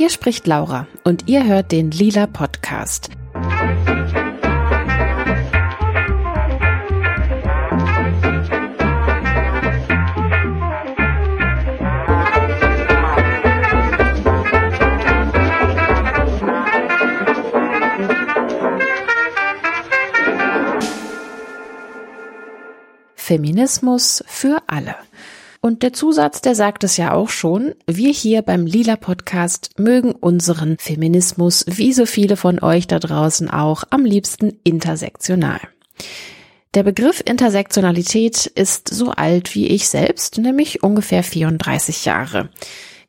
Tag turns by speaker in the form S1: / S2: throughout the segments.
S1: Hi, hier spricht Laura und ihr hört den Lila Podcast. Feminismus für alle. Und der Zusatz, der sagt es ja auch schon, wir hier beim Lila Podcast mögen unseren Feminismus, wie so viele von euch da draußen auch, am liebsten intersektional. Der Begriff Intersektionalität ist so alt wie ich selbst, nämlich ungefähr 34 Jahre.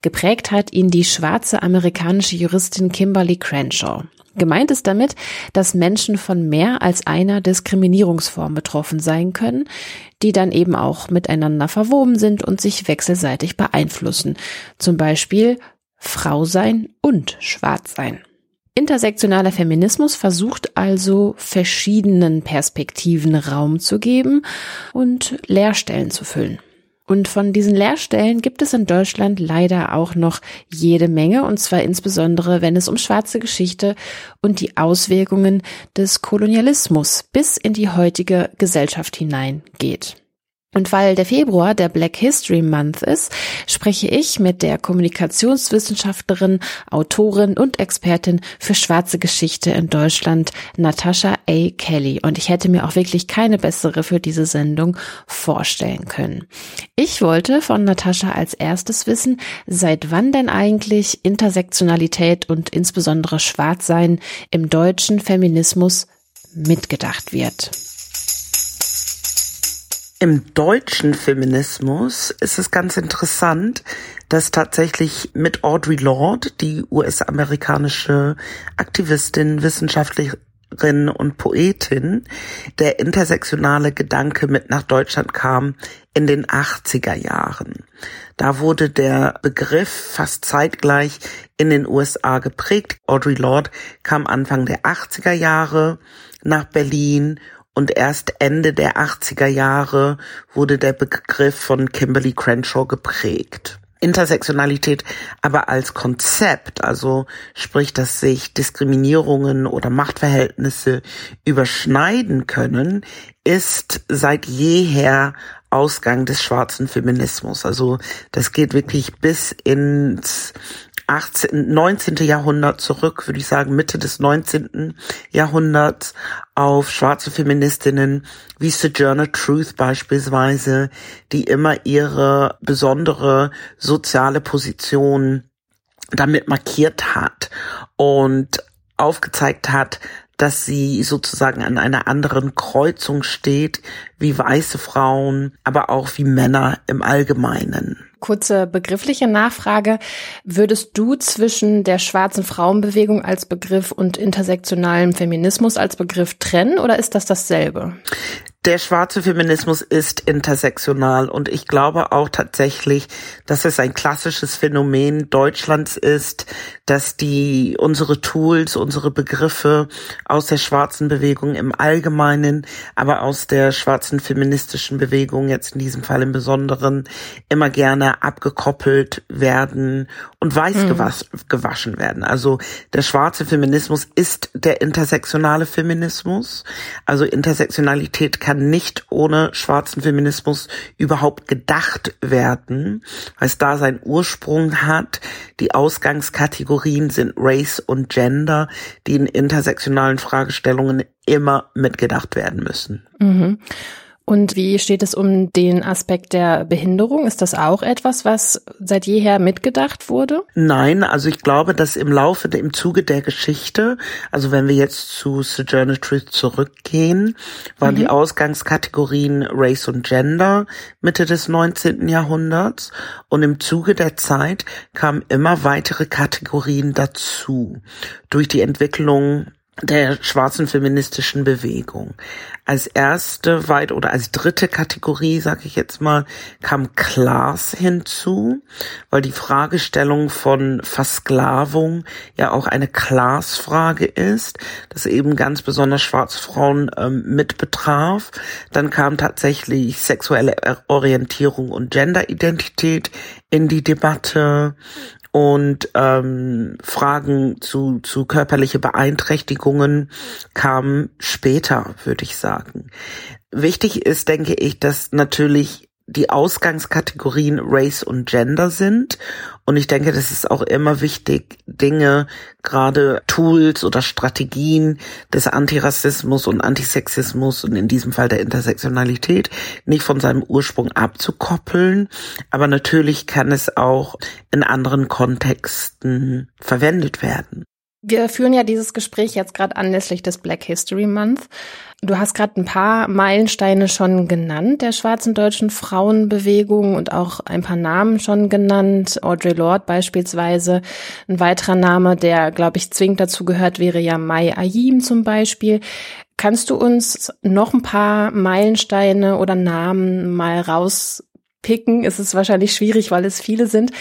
S1: Geprägt hat ihn die schwarze amerikanische Juristin Kimberly Crenshaw. Gemeint ist damit, dass Menschen von mehr als einer Diskriminierungsform betroffen sein können, die dann eben auch miteinander verwoben sind und sich wechselseitig beeinflussen. Zum Beispiel Frau sein und Schwarz sein. Intersektionaler Feminismus versucht also verschiedenen Perspektiven Raum zu geben und Leerstellen zu füllen. Und von diesen Lehrstellen gibt es in Deutschland leider auch noch jede Menge, und zwar insbesondere, wenn es um schwarze Geschichte und die Auswirkungen des Kolonialismus bis in die heutige Gesellschaft hinein geht. Und weil der Februar der Black History Month ist, spreche ich mit der Kommunikationswissenschaftlerin, Autorin und Expertin für schwarze Geschichte in Deutschland, Natasha A. Kelly. Und ich hätte mir auch wirklich keine bessere für diese Sendung vorstellen können. Ich wollte von Natascha als erstes wissen, seit wann denn eigentlich Intersektionalität und insbesondere Schwarzsein im deutschen Feminismus mitgedacht wird.
S2: Im deutschen Feminismus ist es ganz interessant, dass tatsächlich mit Audre Lorde, die US-amerikanische Aktivistin, Wissenschaftlerin und Poetin, der intersektionale Gedanke mit nach Deutschland kam in den 80er Jahren. Da wurde der Begriff fast zeitgleich in den USA geprägt. Audre Lorde kam Anfang der 80er Jahre nach Berlin und erst Ende der 80er Jahre wurde der Begriff von Kimberly Crenshaw geprägt. Intersektionalität aber als Konzept, also sprich, dass sich Diskriminierungen oder Machtverhältnisse überschneiden können, ist seit jeher Ausgang des schwarzen Feminismus. Also das geht wirklich bis ins 18, 19. Jahrhundert zurück, würde ich sagen, Mitte des 19. Jahrhunderts auf schwarze Feministinnen wie Sojourner Truth beispielsweise, die immer ihre besondere soziale Position damit markiert hat und aufgezeigt hat, dass sie sozusagen an einer anderen Kreuzung steht, wie weiße Frauen, aber auch wie Männer im Allgemeinen.
S1: Kurze begriffliche Nachfrage. Würdest du zwischen der schwarzen Frauenbewegung als Begriff und intersektionalem Feminismus als Begriff trennen oder ist das dasselbe?
S2: Der schwarze Feminismus ist intersektional und ich glaube auch tatsächlich, dass es ein klassisches Phänomen Deutschlands ist, dass die unsere Tools, unsere Begriffe aus der schwarzen Bewegung im Allgemeinen, aber aus der schwarzen feministischen Bewegung jetzt in diesem Fall im Besonderen immer gerne abgekoppelt werden und weiß mhm. gewaschen werden. Also der schwarze Feminismus ist der intersektionale Feminismus. Also Intersektionalität kann kann nicht ohne schwarzen Feminismus überhaupt gedacht werden, weil es da seinen Ursprung hat. Die Ausgangskategorien sind Race und Gender, die in intersektionalen Fragestellungen immer mitgedacht werden müssen.
S1: Mhm. Und wie steht es um den Aspekt der Behinderung? Ist das auch etwas, was seit jeher mitgedacht wurde?
S2: Nein, also ich glaube, dass im Laufe, im Zuge der Geschichte, also wenn wir jetzt zu Sojourner Truth zurückgehen, waren mhm. die Ausgangskategorien Race und Gender Mitte des 19. Jahrhunderts und im Zuge der Zeit kamen immer weitere Kategorien dazu durch die Entwicklung der schwarzen feministischen Bewegung. Als erste weit oder als dritte Kategorie, sage ich jetzt mal, kam Class hinzu, weil die Fragestellung von Versklavung ja auch eine Class-Frage ist, das eben ganz besonders schwarze Frauen ähm, mit betraf. Dann kam tatsächlich sexuelle Orientierung und Genderidentität in die Debatte und ähm, Fragen zu, zu körperliche Beeinträchtigungen kamen später, würde ich sagen. Wichtig ist, denke ich, dass natürlich die Ausgangskategorien Race und Gender sind. Und ich denke, das ist auch immer wichtig, Dinge, gerade Tools oder Strategien des Antirassismus und Antisexismus und in diesem Fall der Intersektionalität nicht von seinem Ursprung abzukoppeln. Aber natürlich kann es auch in anderen Kontexten verwendet werden.
S3: Wir führen ja dieses Gespräch jetzt gerade anlässlich des Black History Month. Du hast gerade ein paar Meilensteine schon genannt der schwarzen deutschen Frauenbewegung und auch ein paar Namen schon genannt. Audre Lorde beispielsweise. Ein weiterer Name, der, glaube ich, zwingend dazu gehört, wäre ja Mai Ayim zum Beispiel. Kannst du uns noch ein paar Meilensteine oder Namen mal raus picken, ist es wahrscheinlich schwierig, weil es viele sind.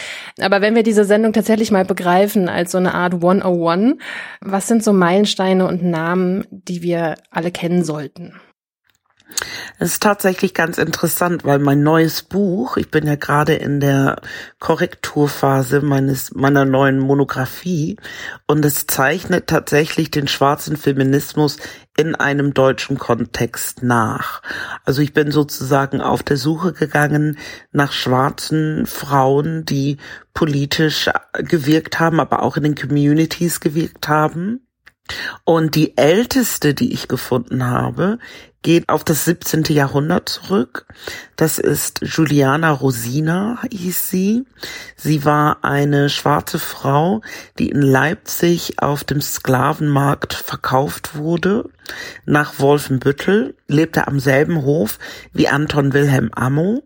S3: Aber wenn wir diese Sendung tatsächlich mal begreifen als so eine Art 101, was sind so Meilensteine und Namen, die wir alle kennen sollten?
S2: Es ist tatsächlich ganz interessant, weil mein neues Buch, ich bin ja gerade in der Korrekturphase meines, meiner neuen Monographie und es zeichnet tatsächlich den schwarzen Feminismus in einem deutschen Kontext nach. Also ich bin sozusagen auf der Suche gegangen nach schwarzen Frauen, die politisch gewirkt haben, aber auch in den Communities gewirkt haben. Und die älteste, die ich gefunden habe, geht auf das 17. Jahrhundert zurück. Das ist Juliana Rosina, hieß sie. Sie war eine schwarze Frau, die in Leipzig auf dem Sklavenmarkt verkauft wurde. Nach Wolfenbüttel, lebte am selben Hof wie Anton Wilhelm Ammo.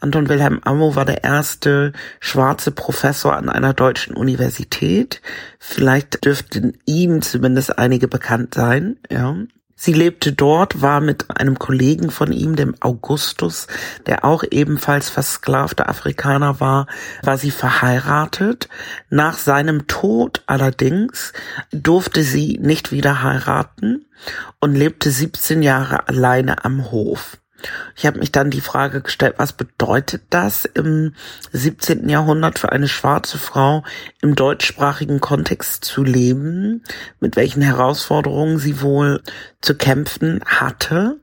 S2: Anton Wilhelm Ammo war der erste schwarze Professor an einer deutschen Universität. Vielleicht dürften ihm zumindest einige bekannt sein, ja. Sie lebte dort, war mit einem Kollegen von ihm, dem Augustus, der auch ebenfalls versklavter Afrikaner war, war sie verheiratet. Nach seinem Tod allerdings durfte sie nicht wieder heiraten und lebte 17 Jahre alleine am Hof. Ich habe mich dann die Frage gestellt, was bedeutet das im 17. Jahrhundert für eine schwarze Frau im deutschsprachigen Kontext zu leben, mit welchen Herausforderungen sie wohl zu kämpfen hatte.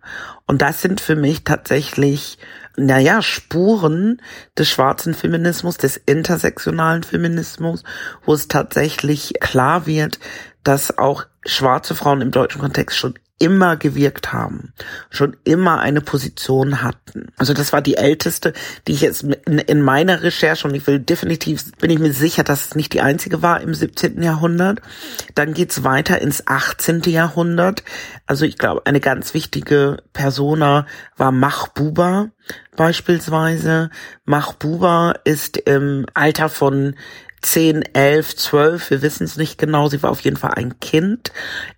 S2: Und das sind für mich tatsächlich, naja, Spuren des schwarzen Feminismus, des intersektionalen Feminismus, wo es tatsächlich klar wird, dass auch schwarze Frauen im deutschen Kontext schon immer gewirkt haben, schon immer eine Position hatten. Also das war die älteste, die ich jetzt in, in, meiner Recherche und ich will definitiv, bin ich mir sicher, dass es nicht die einzige war im 17. Jahrhundert. Dann geht's weiter ins 18. Jahrhundert. Also ich glaube, eine ganz wichtige Persona war Mahbuba beispielsweise. Mahbuba ist im Alter von 10, 11, 12, wir wissen es nicht genau, sie war auf jeden Fall ein Kind,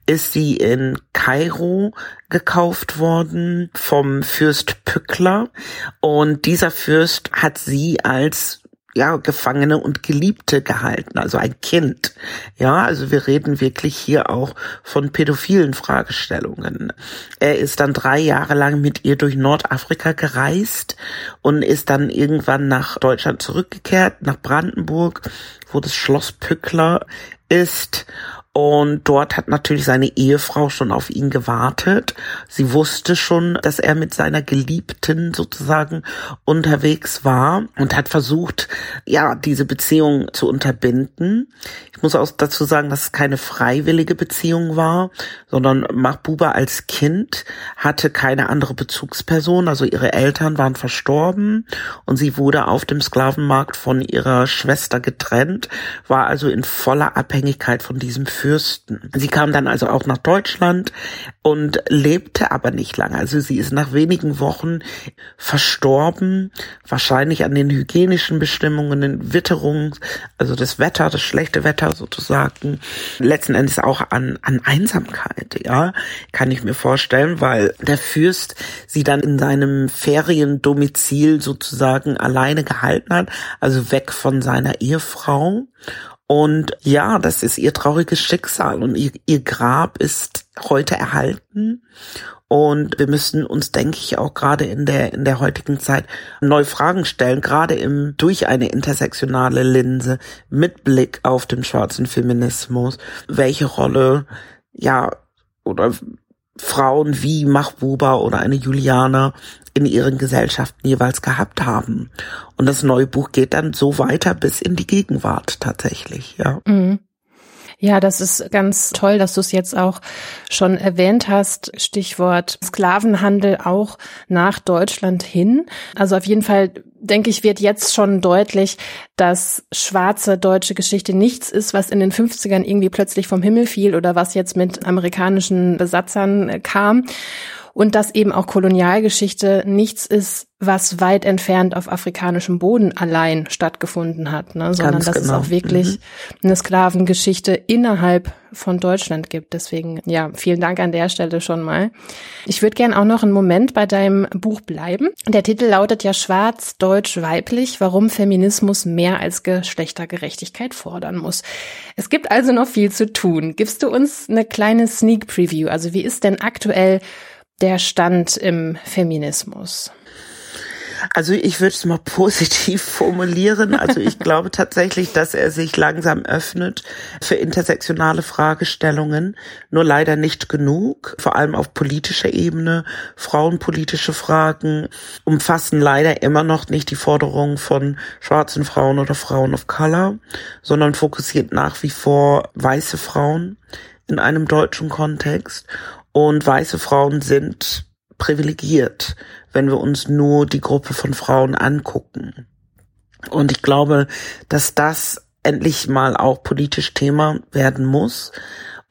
S2: ist sie in Kairo gekauft worden vom Fürst Pückler. Und dieser Fürst hat sie als ja, Gefangene und Geliebte gehalten, also ein Kind. Ja, also wir reden wirklich hier auch von pädophilen Fragestellungen. Er ist dann drei Jahre lang mit ihr durch Nordafrika gereist und ist dann irgendwann nach Deutschland zurückgekehrt, nach Brandenburg, wo das Schloss Pückler ist und dort hat natürlich seine Ehefrau schon auf ihn gewartet. Sie wusste schon, dass er mit seiner Geliebten sozusagen unterwegs war und hat versucht, ja, diese Beziehung zu unterbinden. Ich muss auch dazu sagen, dass es keine freiwillige Beziehung war, sondern Mahbuba als Kind hatte keine andere Bezugsperson. Also ihre Eltern waren verstorben und sie wurde auf dem Sklavenmarkt von ihrer Schwester getrennt, war also in voller Abhängigkeit von diesem Fürsten. Sie kam dann also auch nach Deutschland und lebte aber nicht lange. Also sie ist nach wenigen Wochen verstorben, wahrscheinlich an den hygienischen Bestimmungen, den Witterungen, also das Wetter, das schlechte Wetter sozusagen, letzten Endes auch an, an Einsamkeit, ja, kann ich mir vorstellen, weil der Fürst sie dann in seinem Feriendomizil sozusagen alleine gehalten hat, also weg von seiner Ehefrau und ja, das ist ihr trauriges Schicksal und ihr, ihr Grab ist heute erhalten. Und wir müssen uns, denke ich, auch gerade in der, in der heutigen Zeit neue Fragen stellen, gerade im, durch eine intersektionale Linse mit Blick auf den schwarzen Feminismus. Welche Rolle, ja, oder Frauen wie Mahbuba oder eine Juliana in ihren Gesellschaften jeweils gehabt haben. Und das neue Buch geht dann so weiter bis in die Gegenwart tatsächlich, ja.
S3: Mhm. Ja, das ist ganz toll, dass du es jetzt auch schon erwähnt hast. Stichwort Sklavenhandel auch nach Deutschland hin. Also auf jeden Fall denke ich, wird jetzt schon deutlich, dass schwarze deutsche Geschichte nichts ist, was in den 50ern irgendwie plötzlich vom Himmel fiel oder was jetzt mit amerikanischen Besatzern kam und dass eben auch Kolonialgeschichte nichts ist, was weit entfernt auf afrikanischem Boden allein stattgefunden hat, ne? sondern Ganz dass genau. es auch wirklich mhm. eine Sklavengeschichte innerhalb von Deutschland gibt. Deswegen, ja, vielen Dank an der Stelle schon mal. Ich würde gern auch noch einen Moment bei deinem Buch bleiben. Der Titel lautet ja Schwarz, Deutsch, Weiblich, warum Feminismus mehr als Geschlechtergerechtigkeit fordern muss. Es gibt also noch viel zu tun. Gibst du uns eine kleine Sneak Preview? Also wie ist denn aktuell der Stand im Feminismus?
S2: Also ich würde es mal positiv formulieren. Also ich glaube tatsächlich, dass er sich langsam öffnet für intersektionale Fragestellungen, nur leider nicht genug, vor allem auf politischer Ebene. Frauenpolitische Fragen umfassen leider immer noch nicht die Forderungen von schwarzen Frauen oder Frauen of Color, sondern fokussiert nach wie vor weiße Frauen in einem deutschen Kontext. Und weiße Frauen sind privilegiert, wenn wir uns nur die Gruppe von Frauen angucken. Und ich glaube, dass das endlich mal auch politisch Thema werden muss.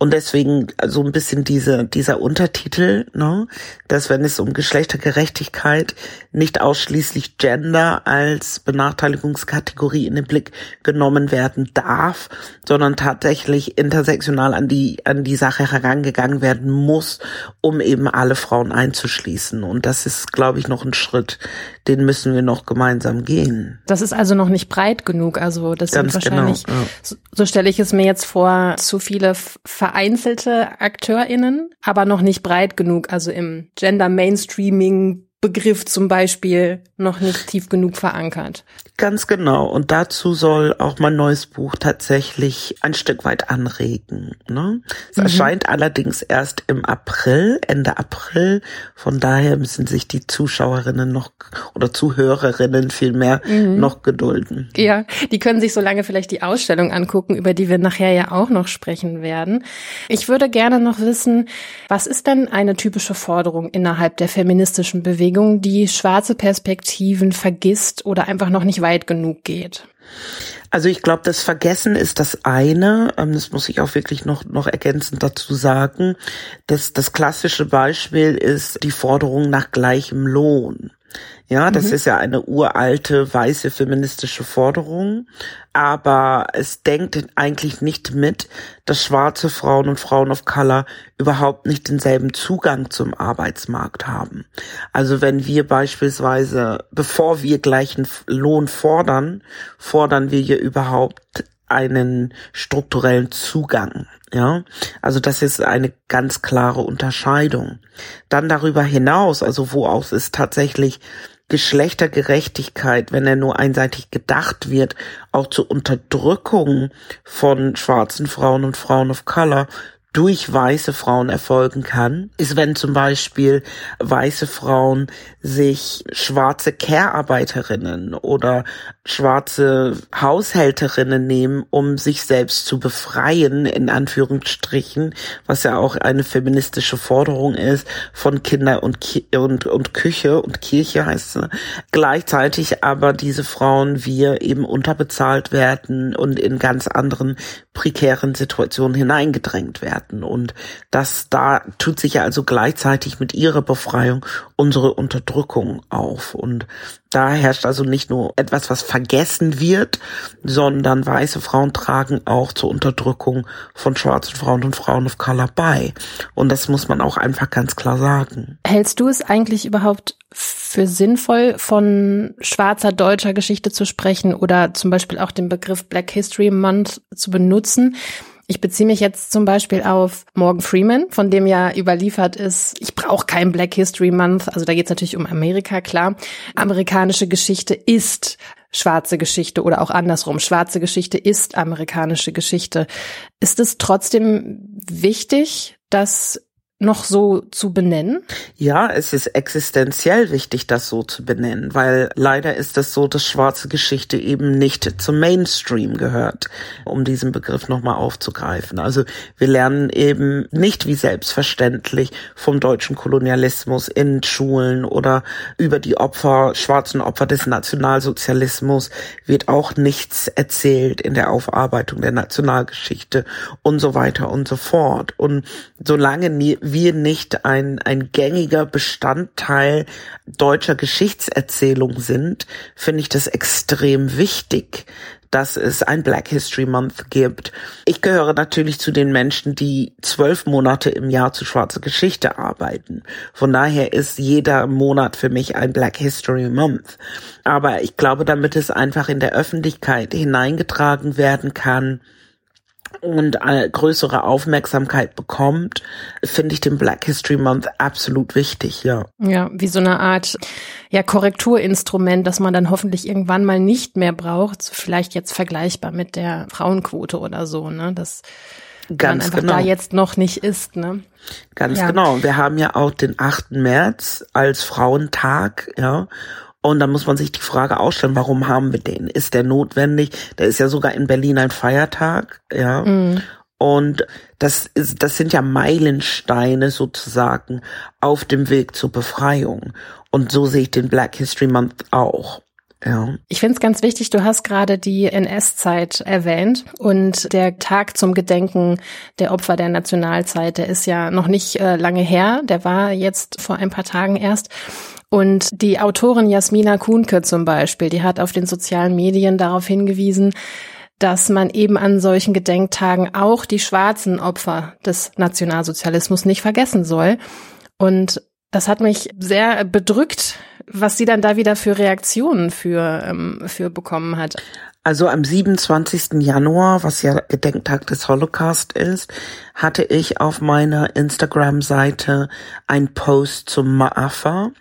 S2: Und deswegen so ein bisschen diese, dieser Untertitel, ne, dass wenn es um Geschlechtergerechtigkeit nicht ausschließlich Gender als Benachteiligungskategorie in den Blick genommen werden darf, sondern tatsächlich intersektional an die, an die Sache herangegangen werden muss, um eben alle Frauen einzuschließen. Und das ist, glaube ich, noch ein Schritt, den müssen wir noch gemeinsam gehen.
S3: Das ist also noch nicht breit genug. Also das Ganz sind genau, wahrscheinlich, genau, ja. so, so stelle ich es mir jetzt vor, zu viele vereinzelte AkteurInnen, aber noch nicht breit genug. Also im Gender Mainstreaming Begriff zum Beispiel noch nicht tief genug verankert.
S2: Ganz genau. Und dazu soll auch mein neues Buch tatsächlich ein Stück weit anregen. Ne? Es mhm. erscheint allerdings erst im April, Ende April. Von daher müssen sich die Zuschauerinnen noch oder Zuhörerinnen vielmehr mhm. noch gedulden.
S3: Ja, die können sich so lange vielleicht die Ausstellung angucken, über die wir nachher ja auch noch sprechen werden. Ich würde gerne noch wissen, was ist denn eine typische Forderung innerhalb der feministischen Bewegung? Bewegung, die schwarze Perspektiven vergisst oder einfach noch nicht weit genug geht?
S2: Also ich glaube, das Vergessen ist das eine. Ähm, das muss ich auch wirklich noch, noch ergänzend dazu sagen. Das, das klassische Beispiel ist die Forderung nach gleichem Lohn. Ja, das mhm. ist ja eine uralte weiße feministische Forderung, aber es denkt eigentlich nicht mit, dass schwarze Frauen und Frauen of Color überhaupt nicht denselben Zugang zum Arbeitsmarkt haben. Also wenn wir beispielsweise, bevor wir gleichen Lohn fordern, fordern wir hier überhaupt einen strukturellen Zugang. Ja, also das ist eine ganz klare Unterscheidung. Dann darüber hinaus, also wo auch es tatsächlich Geschlechtergerechtigkeit, wenn er nur einseitig gedacht wird, auch zur Unterdrückung von schwarzen Frauen und Frauen of Color durch weiße Frauen erfolgen kann, ist, wenn zum Beispiel weiße Frauen sich schwarze Care-Arbeiterinnen oder schwarze Haushälterinnen nehmen, um sich selbst zu befreien, in Anführungsstrichen, was ja auch eine feministische Forderung ist, von Kinder und, Ki und, und Küche und Kirche heißt es. Gleichzeitig aber diese Frauen wir eben unterbezahlt werden und in ganz anderen prekären Situationen hineingedrängt werden. Und das da tut sich ja also gleichzeitig mit ihrer Befreiung unsere Unterdrückung auf. Und da herrscht also nicht nur etwas, was vergessen wird, sondern weiße Frauen tragen auch zur Unterdrückung von schwarzen Frauen und Frauen of Color bei. Und das muss man auch einfach ganz klar sagen.
S3: Hältst du es eigentlich überhaupt für sinnvoll, von schwarzer deutscher Geschichte zu sprechen oder zum Beispiel auch den Begriff Black History Month zu benutzen? Ich beziehe mich jetzt zum Beispiel auf Morgan Freeman, von dem ja überliefert ist, ich brauche kein Black History Month. Also da geht es natürlich um Amerika, klar. Amerikanische Geschichte ist schwarze Geschichte oder auch andersrum. Schwarze Geschichte ist amerikanische Geschichte. Ist es trotzdem wichtig, dass noch so zu benennen?
S2: Ja, es ist existenziell wichtig, das so zu benennen, weil leider ist es so, dass schwarze Geschichte eben nicht zum Mainstream gehört, um diesen Begriff nochmal aufzugreifen. Also wir lernen eben nicht wie selbstverständlich vom deutschen Kolonialismus in Schulen oder über die Opfer, schwarzen Opfer des Nationalsozialismus wird auch nichts erzählt in der Aufarbeitung der Nationalgeschichte und so weiter und so fort. Und solange wir nicht ein, ein gängiger Bestandteil deutscher Geschichtserzählung sind, finde ich das extrem wichtig, dass es ein Black History Month gibt. Ich gehöre natürlich zu den Menschen, die zwölf Monate im Jahr zu schwarzer Geschichte arbeiten. Von daher ist jeder Monat für mich ein Black History Month. Aber ich glaube, damit es einfach in der Öffentlichkeit hineingetragen werden kann, und eine größere Aufmerksamkeit bekommt, finde ich den Black History Month absolut wichtig, ja.
S3: Ja, wie so eine Art ja Korrekturinstrument, das man dann hoffentlich irgendwann mal nicht mehr braucht, vielleicht jetzt vergleichbar mit der Frauenquote oder so, ne? Das Ganz man einfach genau. da jetzt noch nicht ist, ne?
S2: Ganz ja. genau. Wir haben ja auch den 8. März als Frauentag, ja. Und da muss man sich die Frage ausstellen, warum haben wir den? Ist der notwendig? Da ist ja sogar in Berlin ein Feiertag, ja. Mhm. Und das ist, das sind ja Meilensteine sozusagen auf dem Weg zur Befreiung. Und so sehe ich den Black History Month auch. Ja.
S3: Ich finde es ganz wichtig, du hast gerade die NS-Zeit erwähnt und der Tag zum Gedenken der Opfer der Nationalzeit, der ist ja noch nicht äh, lange her, der war jetzt vor ein paar Tagen erst. Und die Autorin Jasmina Kuhnke zum Beispiel, die hat auf den sozialen Medien darauf hingewiesen, dass man eben an solchen Gedenktagen auch die schwarzen Opfer des Nationalsozialismus nicht vergessen soll. Und das hat mich sehr bedrückt, was sie dann da wieder für Reaktionen für, ähm, für bekommen hat.
S2: Also am 27. Januar, was ja Gedenktag des Holocaust ist, hatte ich auf meiner Instagram-Seite ein Post zum Ma'afa,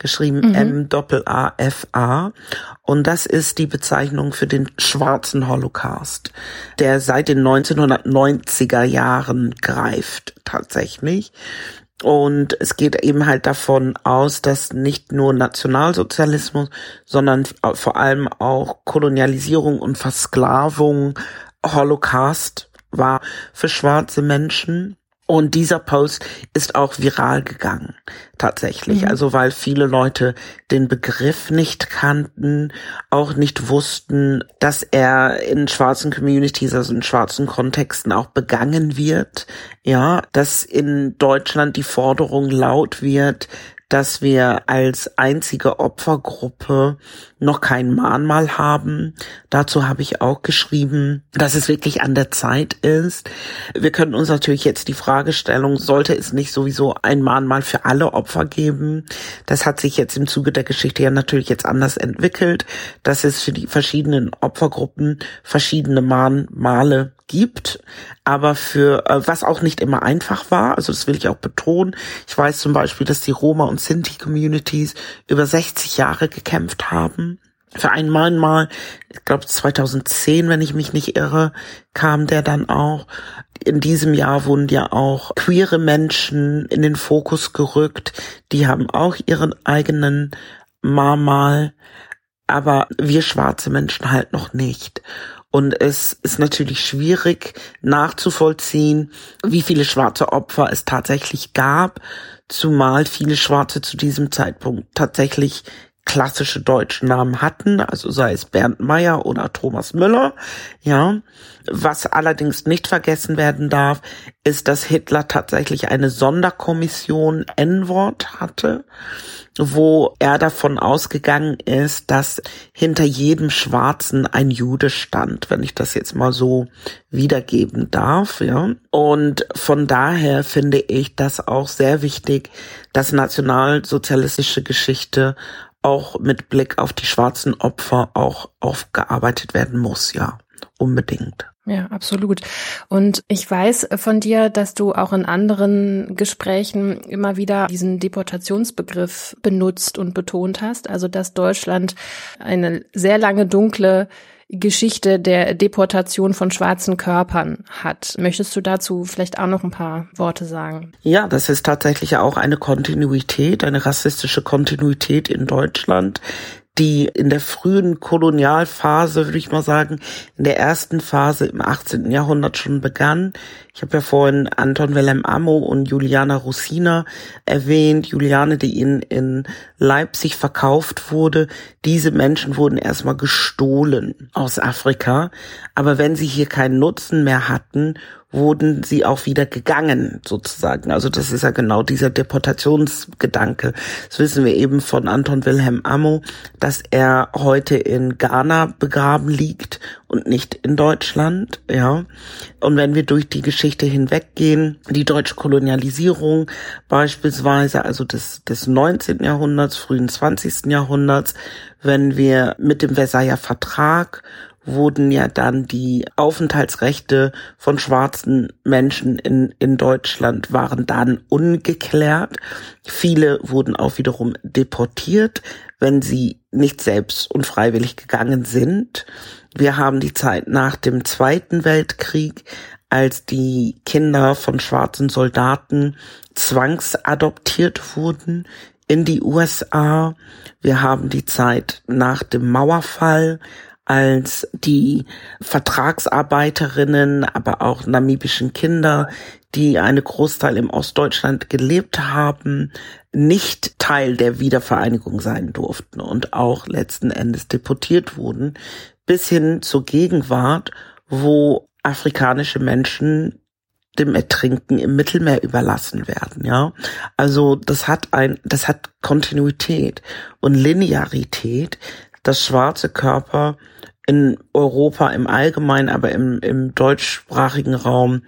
S2: geschrieben mhm. M-A-F-A. Und das ist die Bezeichnung für den schwarzen Holocaust, der seit den 1990er Jahren greift tatsächlich. Und es geht eben halt davon aus, dass nicht nur Nationalsozialismus, sondern vor allem auch Kolonialisierung und Versklavung Holocaust war für schwarze Menschen. Und dieser Post ist auch viral gegangen, tatsächlich. Mhm. Also weil viele Leute den Begriff nicht kannten, auch nicht wussten, dass er in schwarzen Communities, also in schwarzen Kontexten auch begangen wird. Ja, dass in Deutschland die Forderung laut wird, dass wir als einzige Opfergruppe noch kein Mahnmal haben. Dazu habe ich auch geschrieben, dass es wirklich an der Zeit ist. Wir können uns natürlich jetzt die Fragestellung, sollte es nicht sowieso ein Mahnmal für alle Opfer geben? Das hat sich jetzt im Zuge der Geschichte ja natürlich jetzt anders entwickelt, dass es für die verschiedenen Opfergruppen verschiedene Mahnmale gibt, aber für äh, was auch nicht immer einfach war, also das will ich auch betonen. Ich weiß zum Beispiel, dass die Roma und Sinti-Communities über 60 Jahre gekämpft haben. Für einmal mal, ich glaube 2010, wenn ich mich nicht irre, kam der dann auch. In diesem Jahr wurden ja auch queere Menschen in den Fokus gerückt. Die haben auch ihren eigenen Marmal, aber wir schwarze Menschen halt noch nicht. Und es ist natürlich schwierig nachzuvollziehen, wie viele schwarze Opfer es tatsächlich gab, zumal viele Schwarze zu diesem Zeitpunkt tatsächlich klassische deutsche Namen hatten, also sei es Bernd Meyer oder Thomas Müller, ja. Was allerdings nicht vergessen werden darf, ist, dass Hitler tatsächlich eine Sonderkommission N-Wort hatte, wo er davon ausgegangen ist, dass hinter jedem Schwarzen ein Jude stand, wenn ich das jetzt mal so wiedergeben darf, ja. Und von daher finde ich das auch sehr wichtig, dass nationalsozialistische Geschichte auch mit Blick auf die schwarzen Opfer auch aufgearbeitet werden muss, ja, unbedingt.
S3: Ja, absolut. Und ich weiß von dir, dass du auch in anderen Gesprächen immer wieder diesen Deportationsbegriff benutzt und betont hast. Also, dass Deutschland eine sehr lange dunkle Geschichte der Deportation von schwarzen Körpern hat. Möchtest du dazu vielleicht auch noch ein paar Worte sagen?
S2: Ja, das ist tatsächlich auch eine Kontinuität, eine rassistische Kontinuität in Deutschland, die in der frühen Kolonialphase, würde ich mal sagen, in der ersten Phase im 18. Jahrhundert schon begann. Ich habe ja vorhin Anton Wilhelm Ammo und Juliana Russina erwähnt. Juliane, die in, in Leipzig verkauft wurde. Diese Menschen wurden erstmal gestohlen aus Afrika. Aber wenn sie hier keinen Nutzen mehr hatten wurden sie auch wieder gegangen, sozusagen. Also das ist ja genau dieser Deportationsgedanke. Das wissen wir eben von Anton Wilhelm Ammo, dass er heute in Ghana begraben liegt und nicht in Deutschland, ja. Und wenn wir durch die Geschichte hinweggehen, die deutsche Kolonialisierung beispielsweise, also des, des 19. Jahrhunderts, frühen 20. Jahrhunderts, wenn wir mit dem Versailler Vertrag wurden ja dann die Aufenthaltsrechte von schwarzen Menschen in, in Deutschland waren dann ungeklärt. Viele wurden auch wiederum deportiert, wenn sie nicht selbst und freiwillig gegangen sind. Wir haben die Zeit nach dem Zweiten Weltkrieg, als die Kinder von schwarzen Soldaten zwangsadoptiert wurden in die USA. Wir haben die Zeit nach dem Mauerfall, als die Vertragsarbeiterinnen, aber auch namibischen Kinder, die eine Großteil im Ostdeutschland gelebt haben, nicht Teil der Wiedervereinigung sein durften und auch letzten Endes deportiert wurden, bis hin zur Gegenwart, wo afrikanische Menschen dem Ertrinken im Mittelmeer überlassen werden, ja. Also das hat ein, das hat Kontinuität und Linearität, dass schwarze Körper in Europa im Allgemeinen, aber im, im deutschsprachigen Raum,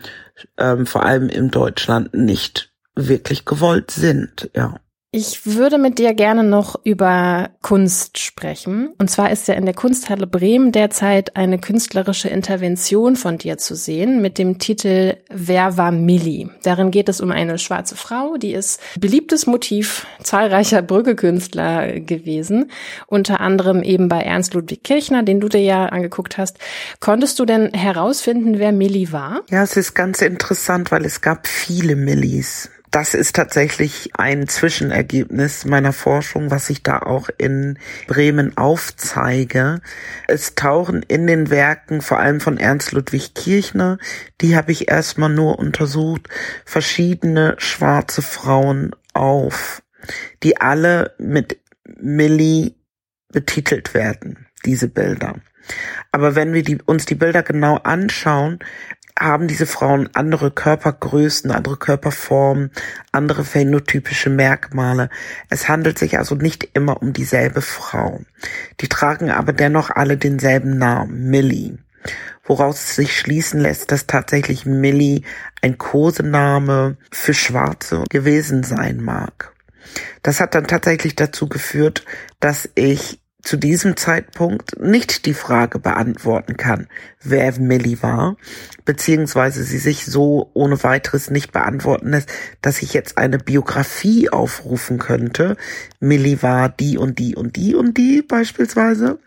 S2: ähm, vor allem in Deutschland, nicht wirklich gewollt sind, ja.
S3: Ich würde mit dir gerne noch über Kunst sprechen. Und zwar ist ja in der Kunsthalle Bremen derzeit eine künstlerische Intervention von dir zu sehen mit dem Titel Wer war Millie? Darin geht es um eine schwarze Frau, die ist beliebtes Motiv zahlreicher Brüggekünstler gewesen, unter anderem eben bei Ernst Ludwig Kirchner, den du dir ja angeguckt hast. Konntest du denn herausfinden, wer Millie war?
S2: Ja, es ist ganz interessant, weil es gab viele Millies das ist tatsächlich ein Zwischenergebnis meiner Forschung, was ich da auch in Bremen aufzeige. Es tauchen in den Werken, vor allem von Ernst Ludwig Kirchner, die habe ich erstmal nur untersucht, verschiedene schwarze Frauen auf, die alle mit Millie betitelt werden, diese Bilder. Aber wenn wir die, uns die Bilder genau anschauen, haben diese Frauen andere Körpergrößen, andere Körperformen, andere phänotypische Merkmale. Es handelt sich also nicht immer um dieselbe Frau. Die tragen aber dennoch alle denselben Namen, Millie. Woraus sich schließen lässt, dass tatsächlich Millie ein Kosename für Schwarze gewesen sein mag. Das hat dann tatsächlich dazu geführt, dass ich zu diesem Zeitpunkt nicht die Frage beantworten kann, wer Millie war, beziehungsweise sie sich so ohne weiteres nicht beantworten lässt, dass ich jetzt eine Biografie aufrufen könnte. Millie war die und die und die und die beispielsweise,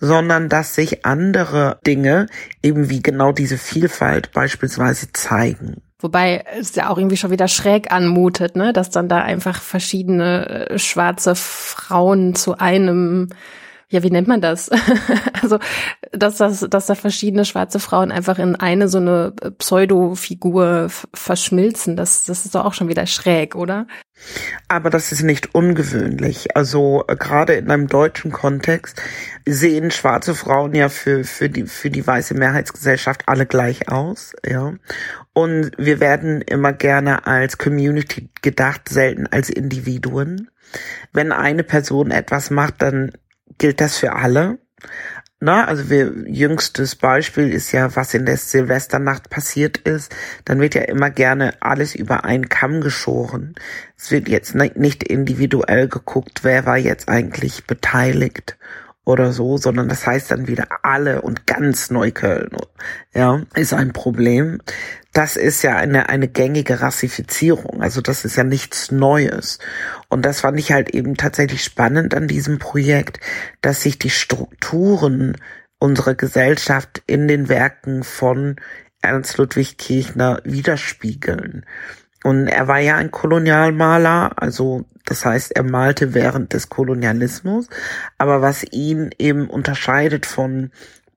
S2: sondern dass sich andere Dinge eben wie genau diese Vielfalt beispielsweise zeigen.
S3: Wobei es ja auch irgendwie schon wieder schräg anmutet, ne, dass dann da einfach verschiedene äh, schwarze Frauen zu einem ja, wie nennt man das? also, dass das, dass da verschiedene schwarze Frauen einfach in eine so eine Pseudo-Figur verschmilzen, das, das ist doch auch schon wieder schräg, oder?
S2: Aber das ist nicht ungewöhnlich. Also äh, gerade in einem deutschen Kontext sehen schwarze Frauen ja für, für, die, für die weiße Mehrheitsgesellschaft alle gleich aus. Ja. Und wir werden immer gerne als Community gedacht, selten als Individuen. Wenn eine Person etwas macht, dann gilt das für alle. Na, also wir, jüngstes Beispiel ist ja, was in der Silvesternacht passiert ist. Dann wird ja immer gerne alles über einen Kamm geschoren. Es wird jetzt nicht individuell geguckt, wer war jetzt eigentlich beteiligt oder so, sondern das heißt dann wieder alle und ganz Neukölln, ja, ist ein Problem. Das ist ja eine, eine gängige Rassifizierung. Also das ist ja nichts Neues. Und das fand ich halt eben tatsächlich spannend an diesem Projekt, dass sich die Strukturen unserer Gesellschaft in den Werken von Ernst Ludwig Kirchner widerspiegeln. Und er war ja ein Kolonialmaler, also das heißt, er malte während des Kolonialismus. Aber was ihn eben unterscheidet von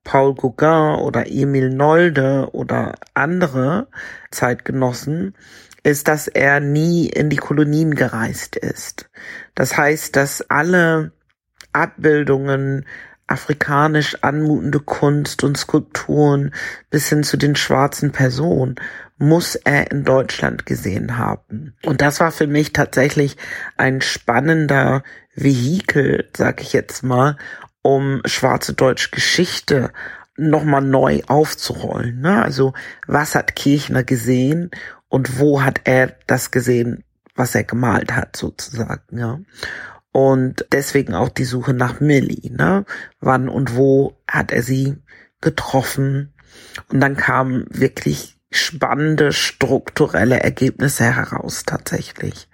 S2: Paul Gauguin oder Emil Nolde oder andere Zeitgenossen, ist, dass er nie in die Kolonien gereist ist. Das heißt, dass alle Abbildungen afrikanisch anmutende Kunst und Skulpturen bis hin zu den schwarzen Personen muss er in Deutschland gesehen haben. Und das war für mich tatsächlich ein spannender Vehikel, sag ich jetzt mal, um schwarze deutsche Geschichte nochmal neu aufzurollen. Ne? Also was hat Kirchner gesehen und wo hat er das gesehen, was er gemalt hat, sozusagen, ja. Und deswegen auch die Suche nach Millie, ne? Wann und wo hat er sie getroffen? Und dann kamen wirklich spannende strukturelle Ergebnisse heraus tatsächlich.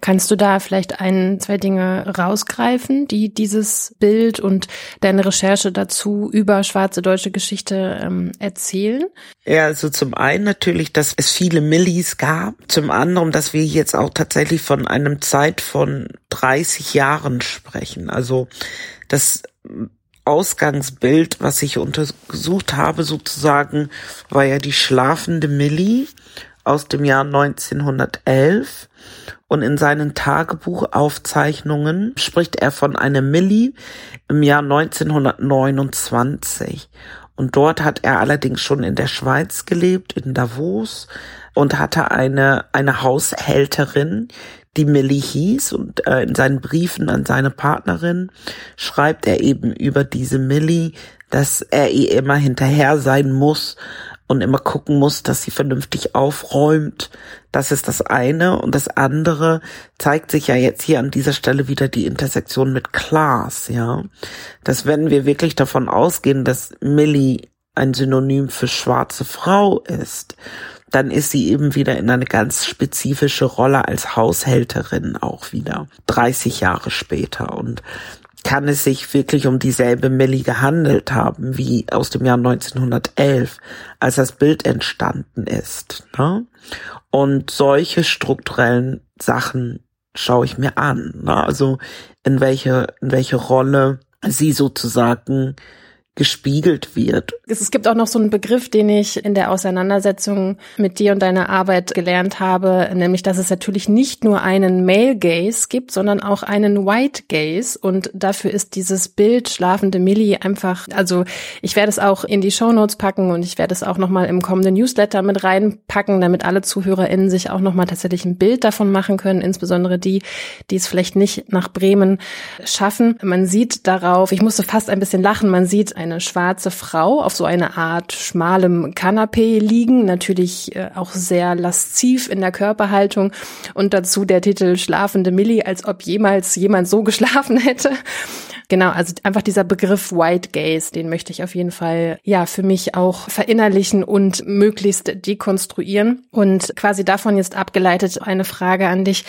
S3: Kannst du da vielleicht ein, zwei Dinge rausgreifen, die dieses Bild und deine Recherche dazu über schwarze deutsche Geschichte ähm, erzählen?
S2: Ja, also zum einen natürlich, dass es viele Millis gab. Zum anderen, dass wir jetzt auch tatsächlich von einem Zeit von 30 Jahren sprechen. Also das Ausgangsbild, was ich untersucht habe sozusagen, war ja die schlafende Millie aus dem Jahr 1911 und in seinen Tagebuchaufzeichnungen spricht er von einer Millie im Jahr 1929. Und dort hat er allerdings schon in der Schweiz gelebt, in Davos, und hatte eine, eine Haushälterin, die Millie hieß. Und äh, in seinen Briefen an seine Partnerin schreibt er eben über diese Millie, dass er ihr immer hinterher sein muss, und immer gucken muss, dass sie vernünftig aufräumt. Das ist das eine. Und das andere zeigt sich ja jetzt hier an dieser Stelle wieder die Intersektion mit Class, ja. Dass wenn wir wirklich davon ausgehen, dass Millie ein Synonym für schwarze Frau ist, dann ist sie eben wieder in eine ganz spezifische Rolle als Haushälterin auch wieder, 30 Jahre später. Und kann es sich wirklich um dieselbe Millie gehandelt haben wie aus dem Jahr 1911, als das Bild entstanden ist. Ne? Und solche strukturellen Sachen schaue ich mir an. Ne? Also in welche, in welche Rolle sie sozusagen gespiegelt wird.
S3: Es gibt auch noch so einen Begriff, den ich in der Auseinandersetzung mit dir und deiner Arbeit gelernt habe, nämlich, dass es natürlich nicht nur einen Male Gaze gibt, sondern auch einen White Gaze. Und dafür ist dieses Bild schlafende Millie einfach, also ich werde es auch in die Show Notes packen und ich werde es auch nochmal im kommenden Newsletter mit reinpacken, damit alle ZuhörerInnen sich auch nochmal tatsächlich ein Bild davon machen können, insbesondere die, die es vielleicht nicht nach Bremen schaffen. Man sieht darauf, ich musste fast ein bisschen lachen, man sieht eine schwarze Frau auf so eine Art schmalem Kanapee liegen, natürlich äh, auch sehr lasziv in der Körperhaltung und dazu der Titel Schlafende Millie, als ob jemals jemand so geschlafen hätte. Genau, also einfach dieser Begriff White Gaze, den möchte ich auf jeden Fall ja für mich auch verinnerlichen und möglichst dekonstruieren. Und quasi davon jetzt abgeleitet eine Frage an dich.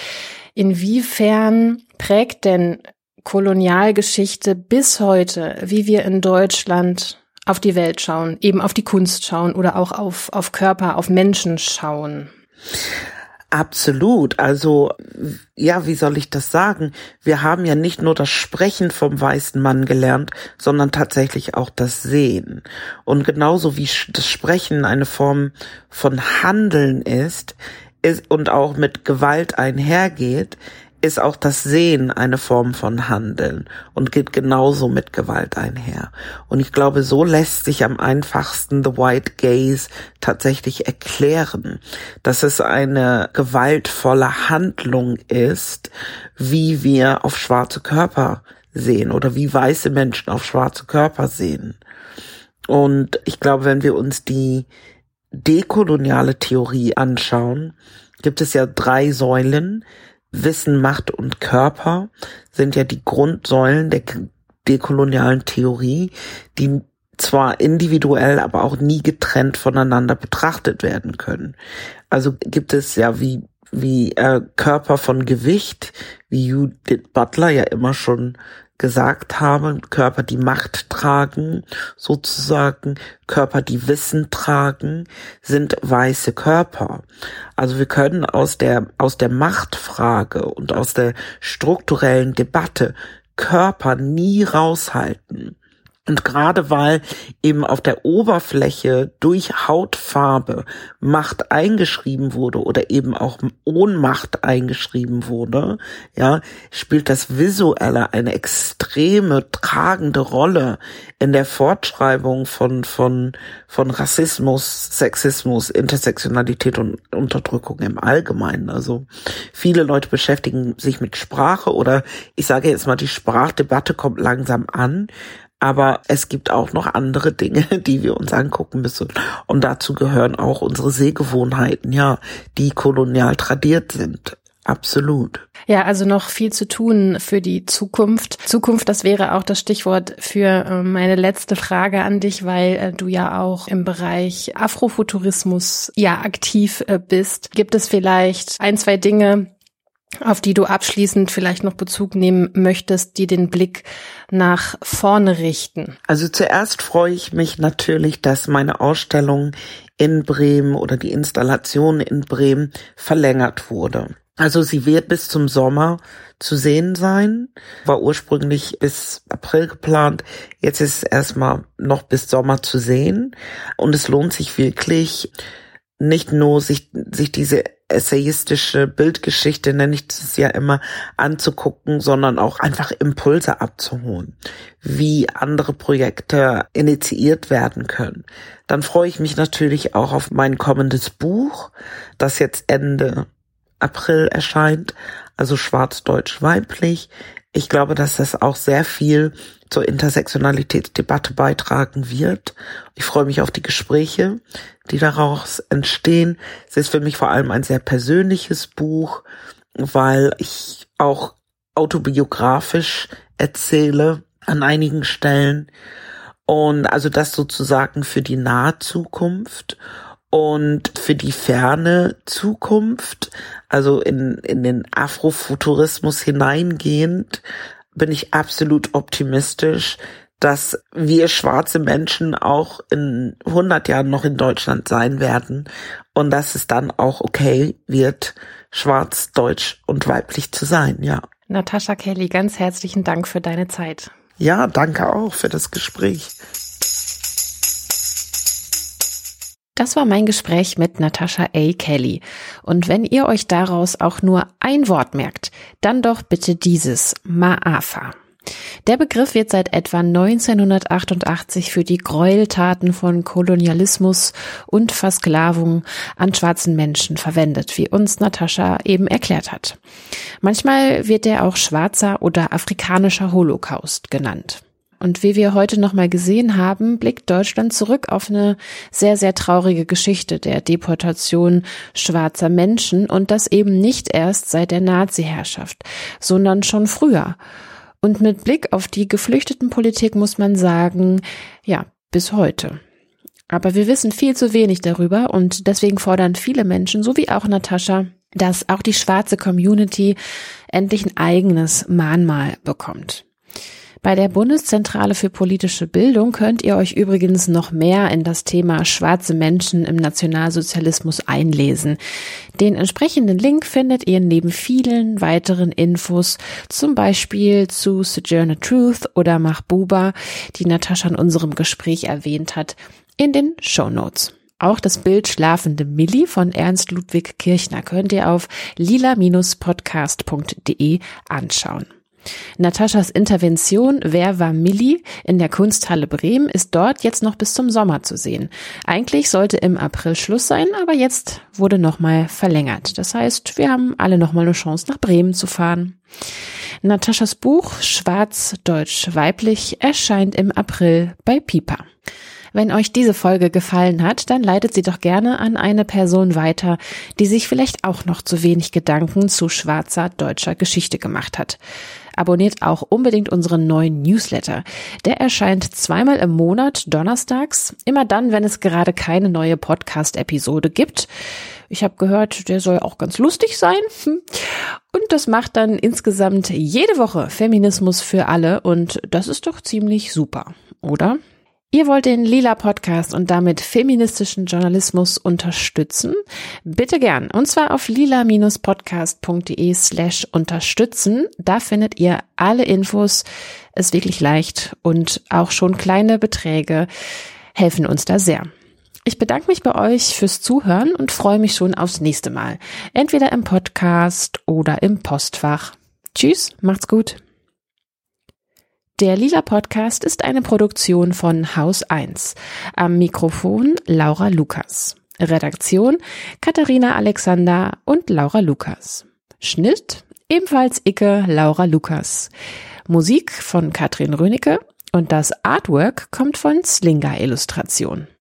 S3: Inwiefern prägt denn Kolonialgeschichte bis heute, wie wir in Deutschland auf die Welt schauen, eben auf die Kunst schauen oder auch auf, auf Körper, auf Menschen schauen.
S2: Absolut. Also, ja, wie soll ich das sagen? Wir haben ja nicht nur das Sprechen vom weißen Mann gelernt, sondern tatsächlich auch das Sehen. Und genauso wie das Sprechen eine Form von Handeln ist, ist und auch mit Gewalt einhergeht, ist auch das Sehen eine Form von Handeln und geht genauso mit Gewalt einher. Und ich glaube, so lässt sich am einfachsten The White Gaze tatsächlich erklären, dass es eine gewaltvolle Handlung ist, wie wir auf schwarze Körper sehen oder wie weiße Menschen auf schwarze Körper sehen. Und ich glaube, wenn wir uns die dekoloniale Theorie anschauen, gibt es ja drei Säulen, Wissen, Macht und Körper sind ja die Grundsäulen der dekolonialen Theorie, die zwar individuell, aber auch nie getrennt voneinander betrachtet werden können. Also gibt es ja wie wie äh, Körper von Gewicht, wie Judith Butler ja immer schon gesagt habe, Körper, die Macht tragen, sozusagen, Körper, die Wissen tragen, sind weiße Körper. Also wir können aus der, aus der Machtfrage und aus der strukturellen Debatte Körper nie raushalten. Und gerade weil eben auf der Oberfläche durch Hautfarbe Macht eingeschrieben wurde oder eben auch Ohnmacht eingeschrieben wurde, ja, spielt das Visuelle eine extreme tragende Rolle in der Fortschreibung von, von, von Rassismus, Sexismus, Intersektionalität und Unterdrückung im Allgemeinen. Also viele Leute beschäftigen sich mit Sprache oder ich sage jetzt mal, die Sprachdebatte kommt langsam an aber es gibt auch noch andere Dinge, die wir uns angucken müssen. Und dazu gehören auch unsere Sehgewohnheiten, ja, die kolonial tradiert sind. Absolut.
S1: Ja, also noch viel zu tun für die Zukunft. Zukunft, das wäre auch das Stichwort für äh, meine letzte Frage an dich, weil äh, du ja auch im Bereich Afrofuturismus ja aktiv äh, bist. Gibt es vielleicht ein, zwei Dinge, auf die du abschließend vielleicht noch Bezug nehmen möchtest, die den Blick nach vorne richten?
S2: Also zuerst freue ich mich natürlich, dass meine Ausstellung in Bremen oder die Installation in Bremen verlängert wurde. Also sie wird bis zum Sommer zu sehen sein, war ursprünglich bis April geplant, jetzt ist es erstmal noch bis Sommer zu sehen und es lohnt sich wirklich, nicht nur sich, sich diese essayistische Bildgeschichte, nenne ich das ja immer, anzugucken, sondern auch einfach Impulse abzuholen, wie andere Projekte initiiert werden können. Dann freue ich mich natürlich auch auf mein kommendes Buch, das jetzt Ende April erscheint, also Schwarz-Deutsch weiblich. Ich glaube, dass das auch sehr viel zur Intersektionalitätsdebatte beitragen wird. Ich freue mich auf die Gespräche, die daraus entstehen. Es ist für mich vor allem ein sehr persönliches Buch, weil ich auch autobiografisch erzähle an einigen Stellen. Und also das sozusagen für die nahe Zukunft und für die ferne Zukunft, also in, in den Afrofuturismus hineingehend, bin ich absolut optimistisch, dass wir schwarze Menschen auch in 100 Jahren noch in Deutschland sein werden und dass es dann auch okay wird, schwarz, deutsch und weiblich zu sein, ja.
S1: Natascha Kelly, ganz herzlichen Dank für deine Zeit.
S2: Ja, danke auch für das Gespräch.
S1: Das war mein Gespräch mit Natascha A. Kelly. Und wenn ihr euch daraus auch nur ein Wort merkt, dann doch bitte dieses Maafa. Der Begriff wird seit etwa 1988 für die Gräueltaten von Kolonialismus und Versklavung an schwarzen Menschen verwendet, wie uns Natascha eben erklärt hat. Manchmal wird er auch schwarzer oder afrikanischer Holocaust genannt. Und wie wir heute nochmal gesehen haben, blickt Deutschland zurück auf eine sehr, sehr traurige Geschichte der Deportation schwarzer Menschen und das eben nicht erst seit der Nazi-Herrschaft, sondern schon früher. Und mit Blick auf die Geflüchtetenpolitik muss man sagen, ja, bis heute. Aber wir wissen viel zu wenig darüber und deswegen fordern viele Menschen, so wie auch Natascha, dass auch die schwarze Community endlich ein eigenes Mahnmal bekommt. Bei der Bundeszentrale für politische Bildung könnt ihr euch übrigens noch mehr in das Thema schwarze Menschen im Nationalsozialismus einlesen. Den entsprechenden Link findet ihr neben vielen weiteren Infos, zum Beispiel zu Sojourner Truth oder Mahbuba, die Natascha in unserem Gespräch erwähnt hat, in den Show Notes. Auch das Bild Schlafende Milli von Ernst Ludwig Kirchner könnt ihr auf lila-podcast.de anschauen. Nataschas Intervention Wer war Milli in der Kunsthalle Bremen ist dort jetzt noch bis zum Sommer zu sehen. Eigentlich sollte im April Schluss sein, aber jetzt wurde nochmal verlängert. Das heißt, wir haben alle nochmal eine Chance nach Bremen zu fahren. Nataschas Buch Schwarz, Deutsch, Weiblich erscheint im April bei Pipa. Wenn euch diese Folge gefallen hat, dann leitet sie doch gerne an eine Person weiter, die sich vielleicht auch noch zu wenig Gedanken zu schwarzer deutscher Geschichte gemacht hat. Abonniert auch unbedingt unseren neuen Newsletter. Der erscheint zweimal im Monat donnerstags, immer dann, wenn es gerade keine neue Podcast-Episode gibt. Ich habe gehört, der soll auch ganz lustig sein. Hm. Und das macht dann insgesamt jede Woche Feminismus für alle und das ist doch ziemlich super, oder? Ihr wollt den Lila Podcast und damit feministischen Journalismus unterstützen? Bitte gern. Und zwar auf lila-podcast.de slash unterstützen. Da findet ihr alle Infos. Ist wirklich leicht und auch schon kleine Beträge helfen uns da sehr. Ich bedanke mich bei euch fürs Zuhören und freue mich schon aufs nächste Mal. Entweder im Podcast oder im Postfach. Tschüss, macht's gut. Der Lila Podcast ist eine Produktion von Haus 1. Am Mikrofon Laura Lukas. Redaktion Katharina Alexander und Laura Lukas. Schnitt ebenfalls Icke Laura Lukas. Musik von Katrin Rönecke und das Artwork kommt von Slinger Illustration.